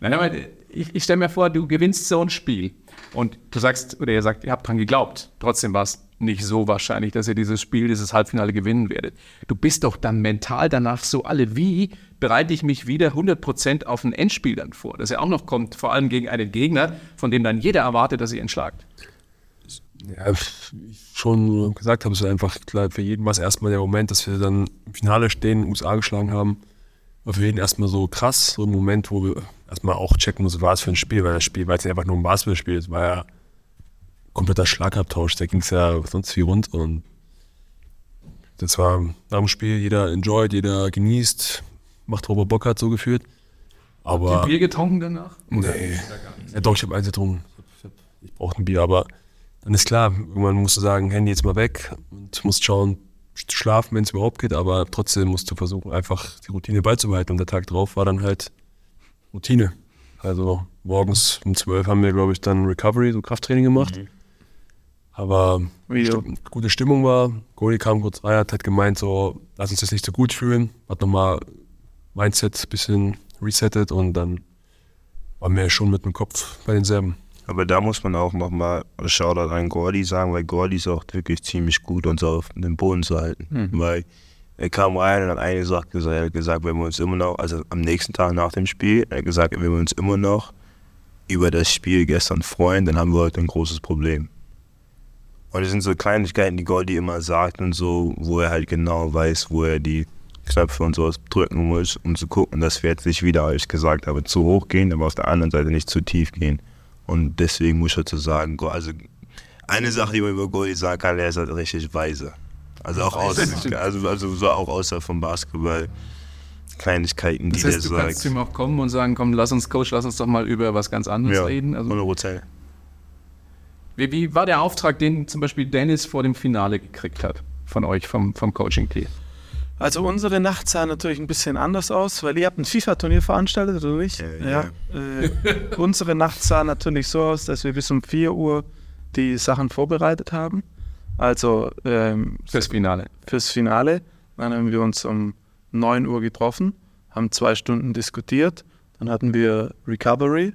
Nein, aber ich, ich stelle mir vor, du gewinnst so ein Spiel und du sagst, oder ihr sagt, ihr habt dran geglaubt. Trotzdem war es nicht so wahrscheinlich, dass ihr dieses Spiel, dieses Halbfinale gewinnen werdet. Du bist doch dann mental danach so alle, wie bereite ich mich wieder 100% auf ein Endspiel dann vor, das ja auch noch kommt, vor allem gegen einen Gegner, von dem dann jeder erwartet, dass ihr ihn schlagt. Ja, wie ich schon gesagt habe, es ist einfach klar, für jeden war es erstmal der Moment, dass wir dann im Finale stehen, USA geschlagen haben. War für jeden erstmal so krass, so ein Moment, wo wir erstmal auch checken mussten, was war es für ein Spiel, weil das Spiel war jetzt nicht einfach nur ein Basketballspiel, es war ja kompletter Schlagabtausch, da ging es ja sonst wie rund und das war nach dem Spiel, jeder enjoyt, jeder genießt, macht, er Bock hat, so gefühlt. Aber. Bier getrunken danach? Nee. Ja, doch, ich habe eins getrunken. Ich, brauche ein Bier, aber dann ist klar, irgendwann musst du sagen, Handy jetzt mal weg und musst schauen, sch- schlafen, wenn es überhaupt geht, aber trotzdem musst du versuchen, einfach die Routine beizubehalten. Und der Tag drauf war dann halt Routine. Also morgens um 12 haben wir, glaube ich, dann Recovery, so Krafttraining gemacht. Aber Video. Sti- gute Stimmung war. Goldie kam kurz rein, hat halt gemeint, so, lass uns das nicht so gut fühlen. Hat nochmal Mindset ein bisschen resettet und dann waren wir schon mit dem Kopf bei den Serben. Aber da muss man auch nochmal Shoutout an Gordy sagen, weil Gordy ist auch wirklich ziemlich gut, uns auf den Boden zu halten. Weil er kam rein und hat eine Sache gesagt, er hat gesagt, wenn wir uns immer noch, also am nächsten Tag nach dem Spiel, er hat gesagt, wenn wir uns immer noch über das Spiel gestern freuen, dann haben wir heute ein großes Problem. Und das sind so Kleinigkeiten, die Gordy immer sagt und so, wo er halt genau weiß, wo er die Knöpfe und sowas drücken muss, um zu gucken, dass wir jetzt nicht wieder, wie ich gesagt habe, zu hoch gehen, aber auf der anderen Seite nicht zu tief gehen. Und deswegen muss ich dazu sagen, also eine Sache, die man über Goldie sagen kann, er ist halt richtig weise. Also auch außer, also, also so auch außer vom Basketball. Kleinigkeiten, die Das heißt, der du kannst zu sagt. ihm auch kommen und sagen, komm, lass uns, Coach, lass uns doch mal über was ganz anderes Ja, reden. Also, 100 Prozent. wie, wie war der Auftrag, den zum Beispiel Dennis vor dem Finale gekriegt hat von euch, vom, vom Coaching-Team? Also unsere Nacht sah natürlich ein bisschen anders aus, weil ihr habt ein FIFA-Turnier veranstaltet, oder nicht? Ja, Äh, unsere Nacht sah natürlich so aus, dass wir bis um 4 Uhr die Sachen vorbereitet haben. Also ähm, Fürs Finale. fürs Finale. Dann haben wir uns um 9 Uhr getroffen, haben zwei Stunden diskutiert. Dann hatten wir Recovery.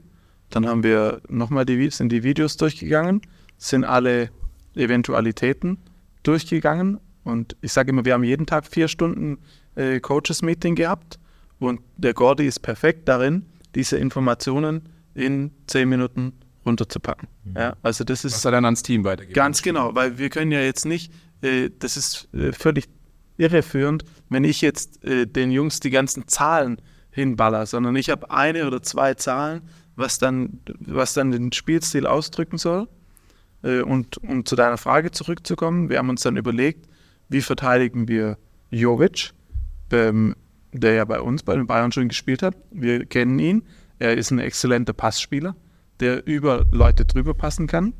Dann haben wir nochmal die, sind die Videos durchgegangen, sind alle Eventualitäten durchgegangen. Und ich sage immer, wir haben jeden Tag vier Stunden äh, Coaches-Meeting gehabt. Und der Gordy ist perfekt darin, diese Informationen in zehn Minuten runterzupacken. Ja, also das ist Was er dann ans Team weitergeben. Ganz genau, weil wir können ja jetzt nicht, äh, das ist äh, völlig irreführend, wenn ich jetzt äh, den Jungs die ganzen Zahlen hinballer, sondern ich habe eine oder zwei Zahlen, was dann, was dann den Spielstil ausdrücken soll. Äh, und um zu deiner Frage zurückzukommen, wir haben uns dann überlegt, wie verteidigen wir Jovic, ähm, der ja bei uns, bei den Bayern schon gespielt hat. Wir kennen ihn. Er ist ein exzellenter Passspieler, der über Leute drüber passen kann.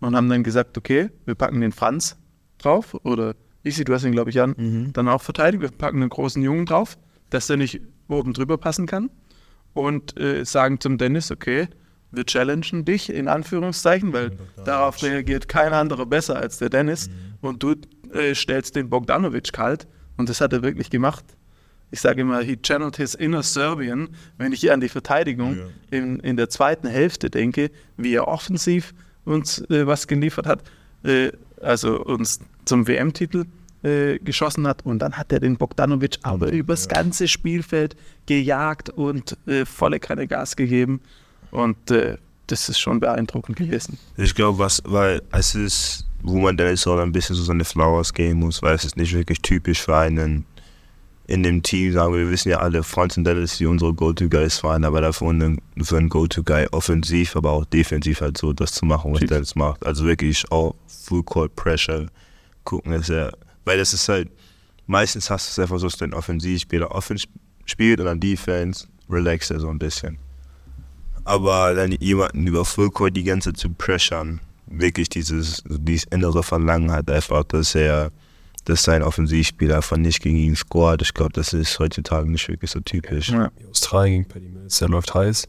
Und haben dann gesagt, okay, wir packen den Franz drauf. Oder Isi, du hast ihn, glaube ich, an, dann auch verteidigt. Wir packen einen großen Jungen drauf, dass der nicht oben drüber passen kann. Und äh, sagen zum Dennis, okay, wir challengen dich in Anführungszeichen, weil darauf reagiert kein anderer besser als der Dennis. Und du äh, stellst den Bogdanovic kalt. Und das hat er wirklich gemacht. Ich sage immer, he channeled his inner Serbian. Wenn ich hier an die Verteidigung in, in der zweiten Hälfte denke, wie er offensiv uns äh, was geliefert hat, äh, also uns zum WM-Titel äh, geschossen hat. Und dann hat er den Bogdanovic aber übers ganze Spielfeld gejagt und äh, volle Kanne Gas gegeben. Und äh, das ist schon beeindruckend gewesen. Ich glaube, was, weil es ist, wo man Dennis auch ein bisschen so seine Flowers geben muss, weil es ist nicht wirklich typisch für einen in dem Team, sagen wir, wir wissen ja alle, Franz und Dennis, die unsere Go-To-Guys waren, aber dafür einen, für einen Go-To-Guy offensiv, aber auch defensiv halt so das zu machen, was. Dennis macht. Also wirklich auch Full Court Pressure gucken, dass er, weil das ist halt, meistens hast du es einfach so, dass dein Offensivspieler Offense spielt und dann Defense relaxt er so ein bisschen. Aber dann jemanden über Full Court die ganze Zeit zu pressern, wirklich dieses, dieses innere Verlangen hat einfach, dass er, dass sein Offensivspieler einfach nicht gegen ihn scoret. Ich glaube, das ist heutzutage nicht wirklich so typisch. Ja. Australien gegen Paddy Mills, der läuft heiß.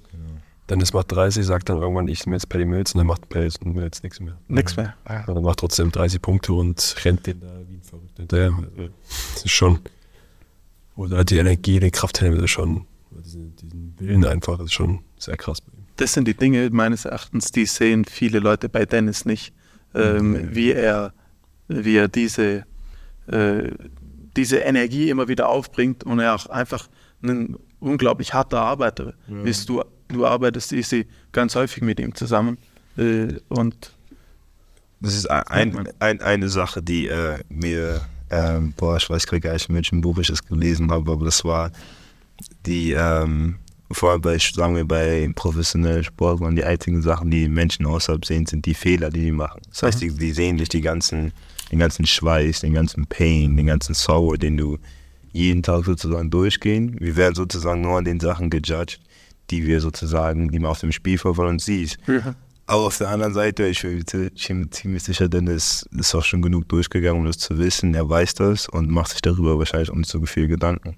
Dennis macht 30, sagt dann irgendwann, ich nehme jetzt Paddy Mills und dann macht Paddy Mills nichts mehr. Nix mehr. Und dann macht trotzdem 30 Punkte und rennt den da wie ein Verrückter hinterher. Also, Das ist schon, oder die Energie, die Kraft das ist schon, diesen, diesen Willen einfach, das ist schon sehr krass. Das sind die Dinge meines Erachtens, die sehen viele Leute bei Dennis nicht, ähm, wie er, wie er diese, äh, diese Energie immer wieder aufbringt und er auch einfach ein unglaublich harter Arbeiter ist. Du, du arbeitest easy ganz häufig mit ihm zusammen äh, und Das ist ein, ein, eine Sache, die äh, mir, ähm, boah, ich weiß gar nicht, in welchem Buch ich es gelesen habe, aber das war die, ähm, vor allem bei, sagen wir, bei professionellen Sportlern, die einzigen Sachen, die Menschen außerhalb sehen, sind die Fehler, die die machen. Das heißt, die, die sehen nicht die ganzen, den ganzen Schweiß, den ganzen Pain, den ganzen Sorrow, den du jeden Tag sozusagen durchgehen. Wir werden sozusagen nur an den Sachen gejudged, die wir sozusagen, die man auf dem Spielfeld von uns sieht. Aber auf der anderen Seite, ich bin ziemlich sicher, Dennis ist auch schon genug durchgegangen, um das zu wissen. Er weiß das und macht sich darüber wahrscheinlich auch nicht so viel Gedanken.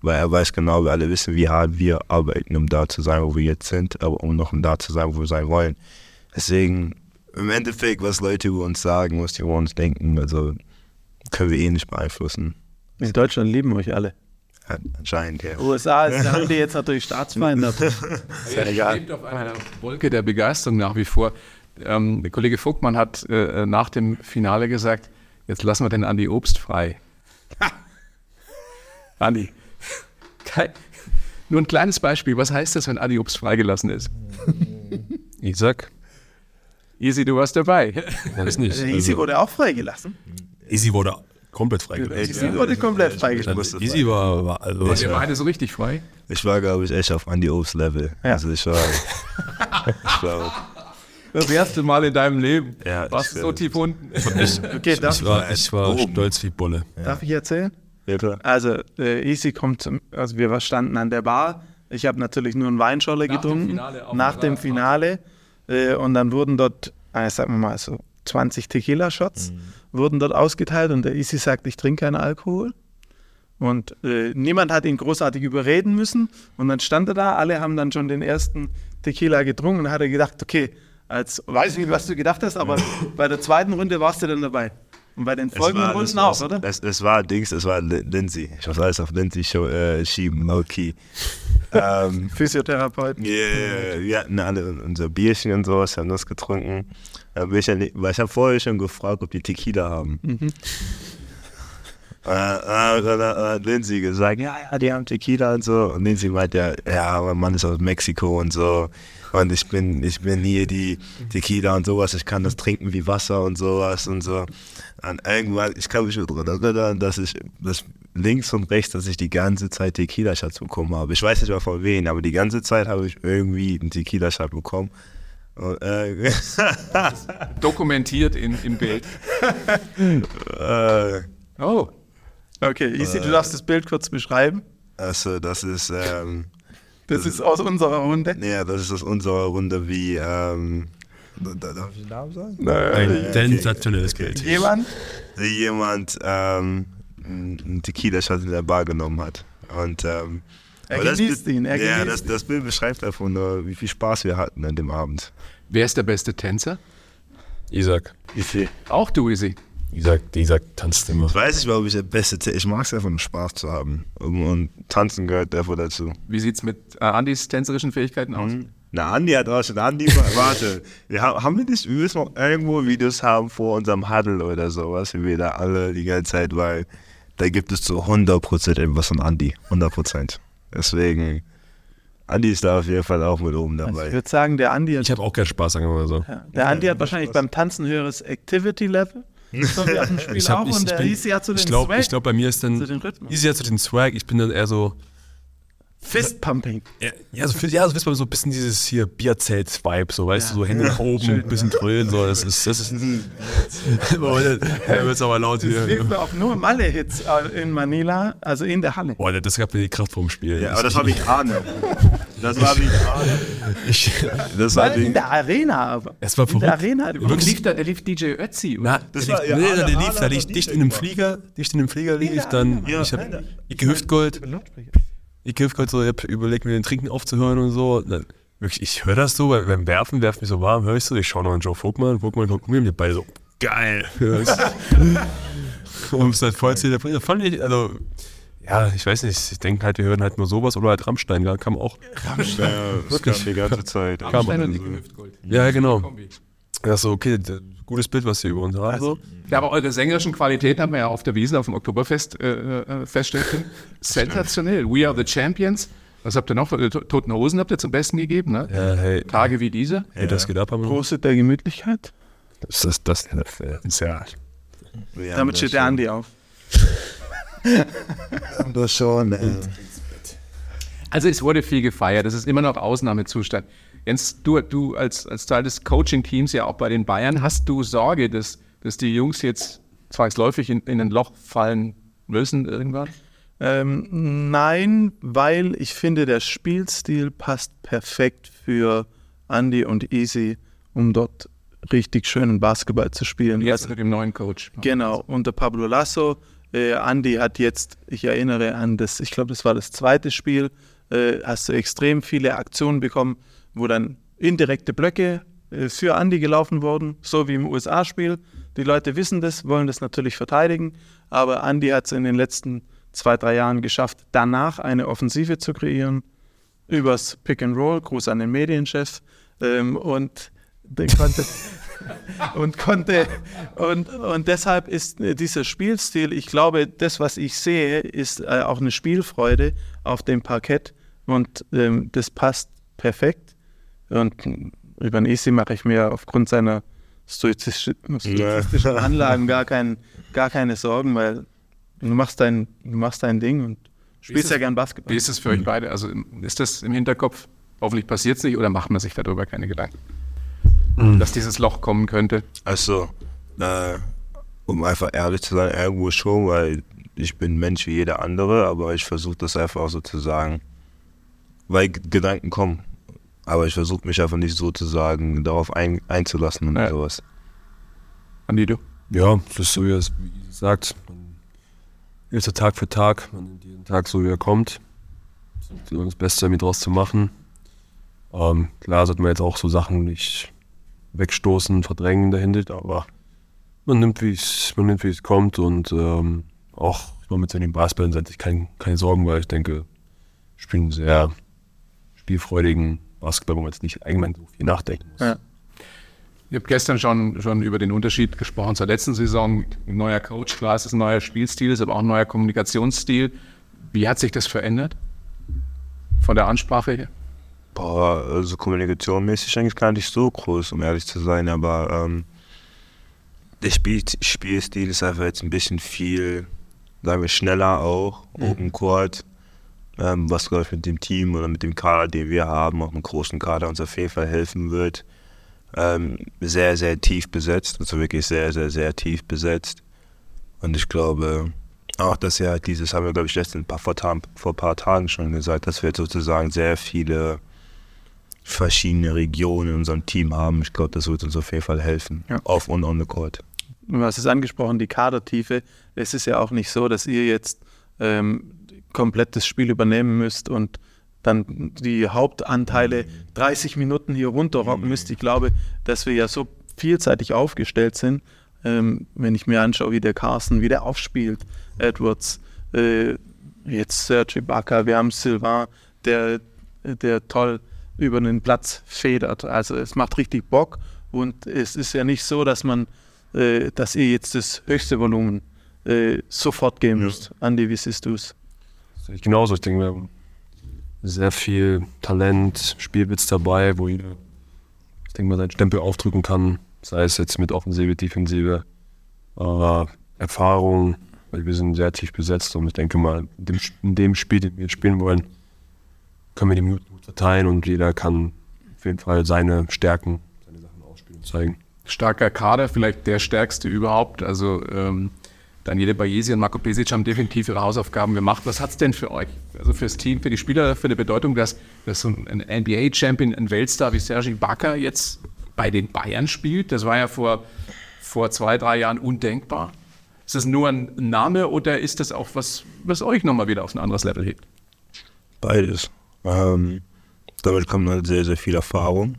Weil er weiß genau, wir alle wissen, wie hart wir arbeiten, um da zu sein, wo wir jetzt sind, aber um noch da zu sein, wo wir sein wollen. Deswegen, im Endeffekt, was Leute über uns sagen, was die über uns denken, also können wir eh nicht beeinflussen. in Deutschland lieben euch alle. Anscheinend, ja. USA ist, da haben die jetzt natürlich Staatsfeinde. aber- Er egal. schwebt auf einer Wolke der Begeisterung nach wie vor. Ähm, der Kollege Vogtmann hat äh, nach dem Finale gesagt, jetzt lassen wir den Andi Obst frei. Andi, kein, nur ein kleines Beispiel. Was heißt das, wenn Andi Obst freigelassen ist? Isaac? Easy, du warst dabei. Weiß nicht. Der Easy wurde auch freigelassen. Easy wurde komplett freigelassen. Easy wurde komplett freigelassen. Easy war, war also Wart ihr beide so richtig frei? Ich war, glaube ich, echt auf Andy Obst Level. Ja. Also ich war, ich war Das erste Mal in deinem Leben. Ja, Warst ich du so tief unten? Okay, darf, ich war, ich war Oben. stolz wie Bolle. darf ich erzählen? Bitte? Also, äh, Easy kommt, zum, also wir standen an der Bar. Ich habe natürlich nur einen Weinscholle Nach dem getrunken. Finale nach dem. Finale. Äh, und dann wurden dort, äh, sagen wir mal so, 20 Tequila-Shots wurden dort ausgeteilt und der Easy sagt, ich trinke keinen Alkohol. Und äh, niemand hat ihn großartig überreden müssen. Und dann stand er da, alle haben dann schon den ersten Tequila getrunken und dann hat er gedacht, okay, als weiß ich nicht, was du gedacht hast, aber bei der zweiten Runde warst du dann dabei. Und bei den folgenden Runden auch, oder? Es, es war Dings, es war Lin- Lindsay. Ich muss alles auf Lindsay äh, schieben, low key. ähm, Physiotherapeut. yeah, wir hatten alle unser Bierchen und sowas, haben das getrunken. Ich, weil ich habe vorher schon gefragt, ob die Tequila haben. Äh, äh, hat äh, Lindsay gesagt, ja, ja, die haben Tequila und so. Und Lindsay meint ja, ja, mein Mann ist aus Mexiko und so. Und ich bin, ich bin hier die Tequila und sowas. Ich kann das trinken wie Wasser und sowas und so. Und irgendwann, ich kann mich nur daran erinnern, dass ich, dass links und rechts, dass ich die ganze Zeit Tequila-Shots bekommen habe. Ich weiß nicht mehr von wem, aber die ganze Zeit habe ich irgendwie einen Tequila-Shot bekommen. Und, äh, Dokumentiert in, im Bild. äh, Oh, Okay, Easy, du darfst das Bild kurz beschreiben. also, das ist, ähm, Das ist aus unserer Runde. Ja, das ist aus unserer Runde wie, ähm, da- da- darf ich den Namen sagen? Ein sensationelles Bild. Jemand? Wie jemand ähm, einen Tequila-Shot in der Bar genommen hat. Und, ähm, Er aber das genießt Bild- ihn, er Ja, das, das Bild beschreibt davon nur, wie viel Spaß wir hatten an dem Abend. wer ist der beste Tänzer? Isaac. Ich Auch du, Easy. Isaac, Isaac tanzt immer. weiß nicht, warum ich der Beste Ich mag es einfach nur Spaß zu haben. Und, tanzen gehört davor dazu. Wie sieht's mit äh, Andys tänzerischen Fähigkeiten aus? Na, Andi hat auch schon. Andi, wa- warte. Wir haben, haben wir nicht, wir müssen noch irgendwo Videos haben vor unserem Huddle oder sowas, wie wir da alle die ganze Zeit, weil da gibt es zu 100% etwas von Andi. 100%. Deswegen, Andi ist da auf jeden Fall auch mit oben Also ich dabei. würde sagen, der Andi, hat, Ich habe auch keinen Spaß, sagen wir mal so. ja, der Andi hat wahrscheinlich beim Tanzen höheres Activity-Level So wie auf dem Spiel Ich hab- auch. ich- und ich der bin- Easy hat so den Ich glaube, Swag, glaub, bei mir ist dann. Easy hat so den Swag, ich bin dann eher so, Fistpumping. ja, ja, so, ja, so man so ein bisschen dieses hier Bierzelt-Vibe, so, weißt du, so Hände nach oben, ein bisschen dröhnen, so, das ist, das ist, Boah, dann wird's aber laut Das hier. lief auch nur Malle-Hits äh, in Manila, also in der Halle. Boah, das gab mir die Kraft vom Spiel. Ja, aber das war wie Arne. Das war ich, Das war In der Arena aber. Es war In der verrückt. Arena. lief da, der lief DJ Ötzi. Na, Das der war- lief, ja, nee, Arne- der lief, Arne da dicht in einem. Flieger, dicht in einem Flieger lief ich dann, Ja, ich hab, nein, Hüftgold, Ike Hüftgold so, ich hab überlegt mir den Trinken aufzuhören und so. Dann, wirklich, ich höre das so, weil beim Werfen, werft mich so warm, höre ich so, ich schaue noch an Joe Vogtmann, Vogtmann guckt mir und die beide so, geil. und es halt voll zelebriert. Fand ich, also, ja, ich weiß nicht, ich denke halt, wir hören halt nur sowas oder halt Rammstein, da kam auch. Ja, das kam die ganze Zeit. Kam- Rammstein und Hüftgold. Ja, genau. Ja, so, okay, gutes Bild, was ihr über uns habt. So. Ja, aber eure sängerischen Qualitäten haben wir ja auf der Wiesn auf dem Oktoberfest äh, äh, feststellen können. Sensationell. We are the Champions. Was habt ihr noch? Äh, To- Toten Hosen habt ihr zum Besten gegeben, ne? Ja, hey, Tage wie diese. hey, das geht ab. Große der Gemütlichkeit. Das, das, das, das ist ja. Damit steht der Andi auf. Das schon. Äh, Also es wurde viel gefeiert. Das ist immer noch Ausnahmezustand. Jens, du, du als, als Teil des Coaching-Teams ja auch bei den Bayern, hast du Sorge, dass, dass die Jungs jetzt zwangsläufig in, in ein Loch fallen müssen irgendwann? Ähm, nein, weil ich finde, der Spielstil passt perfekt für Andy und Easy, um dort richtig schönen Basketball zu spielen. Jetzt Also, mit dem neuen Coach. genau, unter Pablo Lasso. Äh, Andy hat jetzt, ich erinnere an das, ich glaube, das war das zweite Spiel, äh, hast du extrem viele Aktionen bekommen, wo dann indirekte Blöcke äh, für Andy gelaufen wurden, so wie im USA-Spiel. Die Leute wissen das, wollen das natürlich verteidigen, aber Andy hat es in den letzten zwei, drei Jahren geschafft, danach eine Offensive zu kreieren, übers Pick and Roll, Gruß an den Medienchef, ähm, und konnte, und konnte und, und deshalb ist äh, dieser Spielstil, ich glaube, das, was ich sehe, ist äh, auch eine Spielfreude auf dem Parkett und ähm, das passt perfekt. Und äh, über den Isi mache ich mir aufgrund seiner stoizistischen Anlagen gar, kein, gar keine Sorgen, weil du machst dein, du machst dein Ding und spielst es- ja gern Basketball. Wie ist es für euch beide? Also ist das im Hinterkopf? Hoffentlich passiert es nicht oder macht man sich darüber keine Gedanken? Dass dieses Loch kommen könnte. Also, äh, um einfach ehrlich zu sein, irgendwo schon, weil ich bin Mensch wie jeder andere, aber ich versuche das einfach auch so zu sagen, weil Gedanken kommen. Aber ich versuche mich einfach nicht sozusagen darauf ein, einzulassen und Ja. sowas. Andi, du? Ja, das ist so, wie es wie sagt. Man ist so Tag für Tag, man nimmt jeden Tag so, wie er kommt. Versucht das Beste damit draus zu machen. Ähm, klar sollte man jetzt auch so Sachen nicht wegstoßen, verdrängen dahinter, aber man nimmt, wie es man nimmt, wie es kommt und ähm, auch mal mit seinen Basketballen hatte ich kein, keine Sorgen, weil ich denke, ich spiele einen sehr spielfreudigen Basketball, wo man jetzt nicht allgemein so viel nachdenken muss. Ja. Ihr habt gestern schon, schon über den Unterschied gesprochen zur letzten Saison. Ein neuer Coach, klar, es ist ein neuer Spielstil, es ist aber auch ein neuer Kommunikationsstil. Wie hat sich das verändert? Von der Ansprache her? Boah, also kommunikationmäßig eigentlich gar nicht so groß, um ehrlich zu sein, aber ähm, der Spiel, Spielstil ist einfach jetzt ein bisschen viel, sagen wir, schneller auch, Open Court, ähm, was glaube ich mit dem Team oder mit dem Kader, den wir haben, auch einem großen Kader uns auf jeden Fall helfen wird. Ähm, sehr, sehr tief besetzt, also wirklich sehr, sehr, sehr tief besetzt. Und ich glaube, auch dass ja dieses, haben wir glaube ich letztens paar, vor, vor ein paar Tagen schon gesagt, dass wir sozusagen sehr viele verschiedene Regionen in unserem Team haben. Ich glaube, das wird uns auf jeden Fall helfen. Ja. Off und on the court. Du hast es angesprochen, die Kadertiefe. Es ist ja auch nicht so, dass ihr jetzt ähm, komplett das Spiel übernehmen müsst und dann die Hauptanteile 30 Minuten hier runterrocken müsst. Ich glaube, dass wir ja so vielseitig aufgestellt sind. Ähm, wenn ich mir anschaue, wie der Carsten, wie der aufspielt, Edwards, äh, jetzt Serge Ibaka, wir haben Sylvain, der, der toll über den Platz federt. Also es macht richtig Bock und es ist ja nicht so, dass man, äh, dass ihr jetzt das höchste Volumen äh, sofort geben müsst. Andi, wie siehst du es? Ich genauso. Ich denke, wir haben sehr viel Talent, Spielwitz dabei, wo jeder, ich denke mal, seinen Stempel aufdrücken kann. Sei es jetzt mit Offensive, Defensive. äh, Erfahrung, weil wir sind sehr tief besetzt und ich denke mal, in dem, in dem Spiel, den wir spielen wollen, können wir die Minuten gut verteilen und jeder kann auf jeden Fall seine Stärken, seine Sachen ausspielen und zeigen. Starker Kader, vielleicht der stärkste überhaupt. Also ähm, Daniele Bayesi und Marco Pesic haben definitiv ihre Hausaufgaben gemacht. Was hat es denn für euch, also fürs Team, für die Spieler, für eine Bedeutung, dass, dass so ein NBA-Champion, ein Weltstar wie Sergi Bakker jetzt bei den Bayern spielt? Das war ja vor, vor zwei, drei Jahren undenkbar. Ist das nur ein Name oder ist das auch was, was euch nochmal wieder auf ein anderes Level hebt? Beides. Ähm, damit kommt halt sehr, sehr viel Erfahrung.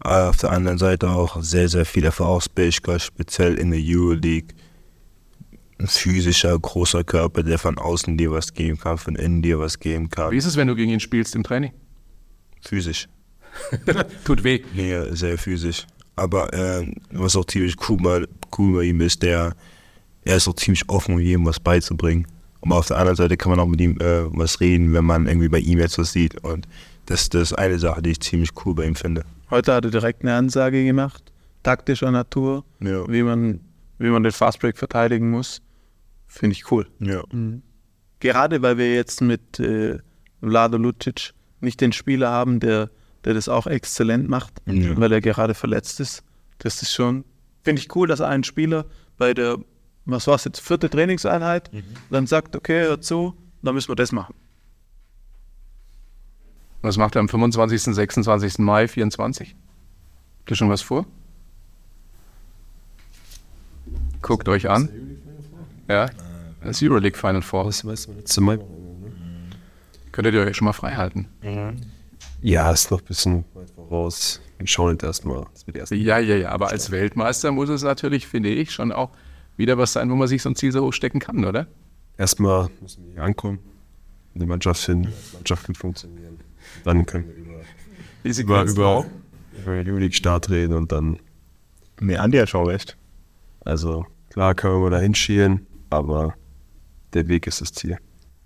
Aber auf der anderen Seite auch sehr, sehr viel Erfahrungsfähigkeit, speziell in der Euroleague. Ein physischer, großer Körper, der von außen dir was geben kann, von innen dir was geben kann. Wie ist es, wenn du gegen ihn spielst im Training? Physisch. Tut weh. Nee, sehr physisch. Aber äh, was auch ziemlich cool bei, cool bei ihm ist, der, er ist auch ziemlich offen, um jedem was beizubringen. Aber auf der anderen Seite kann man auch mit ihm äh, was reden, wenn man irgendwie bei ihm jetzt was sieht. Und das, das ist eine Sache, die ich ziemlich cool bei ihm finde. Heute hat er direkt eine Ansage gemacht, taktischer Natur, Ja. wie man, wie man den Fastbreak verteidigen muss. Finde ich cool. Ja. Gerade weil wir jetzt mit äh, Vlado Lucic nicht den Spieler haben, der, der das auch exzellent macht, Ja. weil er gerade verletzt ist. Das ist schon, finde ich cool, dass ein Spieler bei der, was war es jetzt, vierte Trainingseinheit, dann sagt, okay, hör zu, dann müssen wir das machen. Was macht er am 25., 26. Mai 24? Habt ihr schon was vor? Guckt euch an. Ja, das Euroleague Final Four. Könntet ihr euch schon mal frei halten? Ja, ist noch ein bisschen weit voraus. Wir schauen jetzt erstmal. Ja, ja, ja, aber als Weltmeister muss es natürlich, finde ich, schon auch wieder was sein, wo man sich so ein Ziel so hoch stecken kann, oder? erstmal müssen wir hier ankommen, eine Mannschaft finden, die Mannschaft gut funktionieren. Dann können wir über, Diese über, über, über den Euroleague-Start reden und dann, Nee, Andi hat schon recht. also klar können wir da hinschielen, aber der Weg ist das Ziel.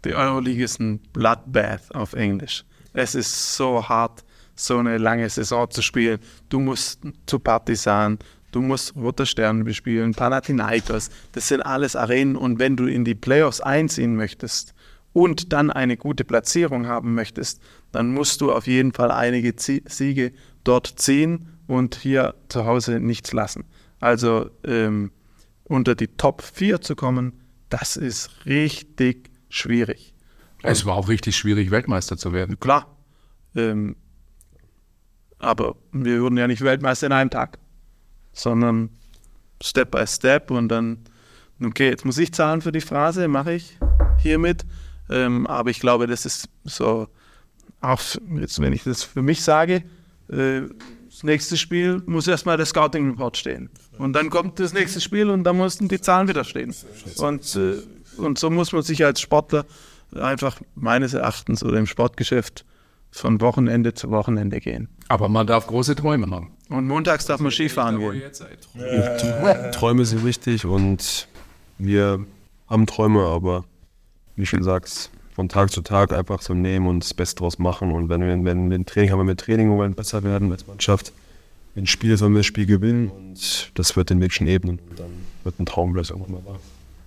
Die Euroleague ist ein Bloodbath auf Englisch. Es ist so hart, so eine lange Saison zu spielen. Du musst zu Partisan, du musst Roter Stern bespielen, Panathinaikos. Das sind alles Arenen. Und wenn du in die Playoffs einziehen möchtest und dann eine gute Platzierung haben möchtest, dann musst du auf jeden Fall einige Siege dort ziehen und hier zu Hause nichts lassen. Also ähm, unter die Top 4 zu kommen, das ist richtig schwierig. Es war auch richtig schwierig, Weltmeister zu werden. Klar. Ähm, aber wir wurden ja nicht Weltmeister in einem Tag, sondern Step by Step und dann, okay, jetzt muss ich zahlen für die Phrase, mache ich hiermit. Ähm, aber ich glaube, das ist so, auch jetzt, wenn ich das für mich sage, äh, das nächste Spiel muss erstmal der Scouting Report stehen. Und dann kommt das nächste Spiel und dann mussten die Zahlen wieder stehen. Und, äh, und so muss man sich als Sportler einfach meines Erachtens oder im Sportgeschäft von Wochenende zu Wochenende gehen. Aber man darf große Träume haben. Und montags darf man Skifahren gehen. Träume sind wichtig und wir haben Träume, aber wie schon sagst, von Tag zu Tag einfach so nehmen und das Beste draus machen. Und wenn wir, wenn wir ein Training haben, wir mit Training wollen besser werden als Mannschaft. Wenn ein Spiel ist, wollen wir das Spiel gewinnen und das wird den Weg schon ebnen. Und dann wird ein Traum vielleicht irgendwann mal wahr.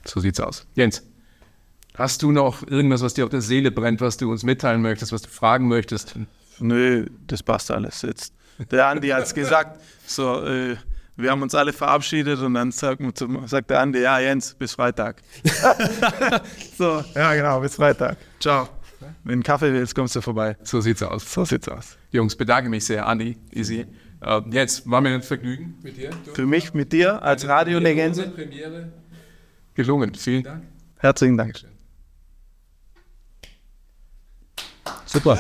So sieht's aus. Jens, hast du noch irgendwas, was dir auf der Seele brennt, was du uns mitteilen möchtest, was du fragen möchtest? Nö, das passt alles jetzt. Der Andi hat es gesagt, so, äh, wir haben uns alle verabschiedet und dann sagt, zum- sagt der Andi, ja Jens, bis Freitag. so, ja genau, bis Freitag. Ciao. Wenn du einen Kaffee willst, kommst du vorbei. So sieht's aus. So sieht's aus. Jungs, bedanke mich sehr, Andi, Easy. Äh, Jens, war mir ein Vergnügen mit dir. Du- Für mich mit dir als Radiolegende, Premiere gelungen. Vielen Dank. herzlichen Dank. Super.